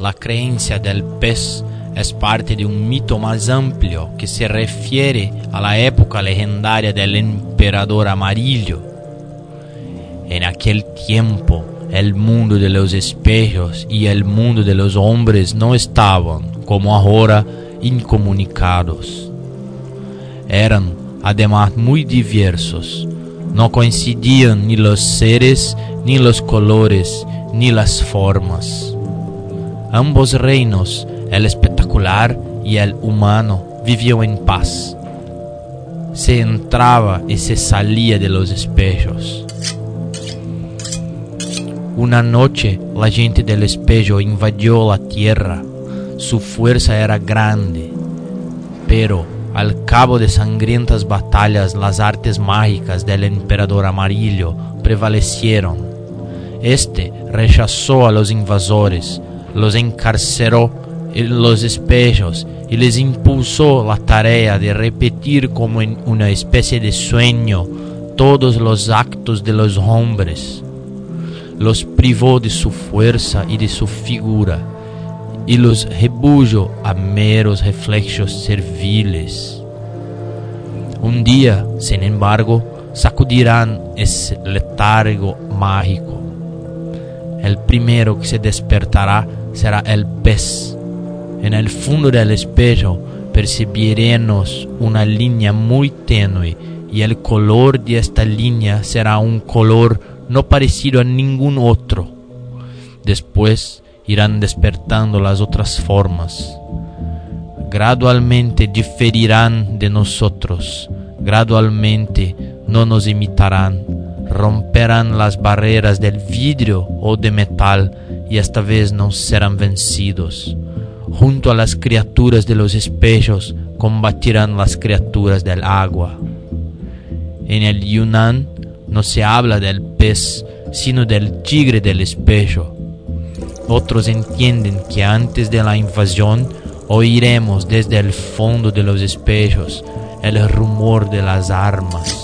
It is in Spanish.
la creencia del pez es parte de un mito más amplio que se refiere a la época legendaria del emperador amarillo. En aquel tiempo, el mundo de los espejos y el mundo de los hombres no estaban, como ahora, incomunicados. Eran, además, muy diversos. No coincidían ni los seres, ni los colores, ni las formas. Ambos reinos, el espectacular y el humano, vivían en paz. Se entraba y se salía de los espejos. Una noche la gente del espejo invadió la tierra. Su fuerza era grande, pero al cabo de sangrientas batallas las artes mágicas del emperador amarillo prevalecieron. Este rechazó a los invasores, los encarceró en los espejos y les impulsó la tarea de repetir como en una especie de sueño todos los actos de los hombres. Los privó de su fuerza y de su figura y los redujo a meros reflejos serviles. Un día, sin embargo, sacudirán ese letargo mágico. El primero que se despertará será el pez. En el fondo del espejo percibiremos una línea muy tenue y el color de esta línea será un color no parecido a ningún otro. Después irán despertando las otras formas. Gradualmente diferirán de nosotros, gradualmente no nos imitarán, romperán las barreras del vidrio o de metal y esta vez no serán vencidos. Junto a las criaturas de los espejos combatirán las criaturas del agua. En el Yunnan no se habla del pez, sino del tigre del espejo. Otros entienden que antes de la invasión oiremos desde el fondo de los espejos el rumor de las armas.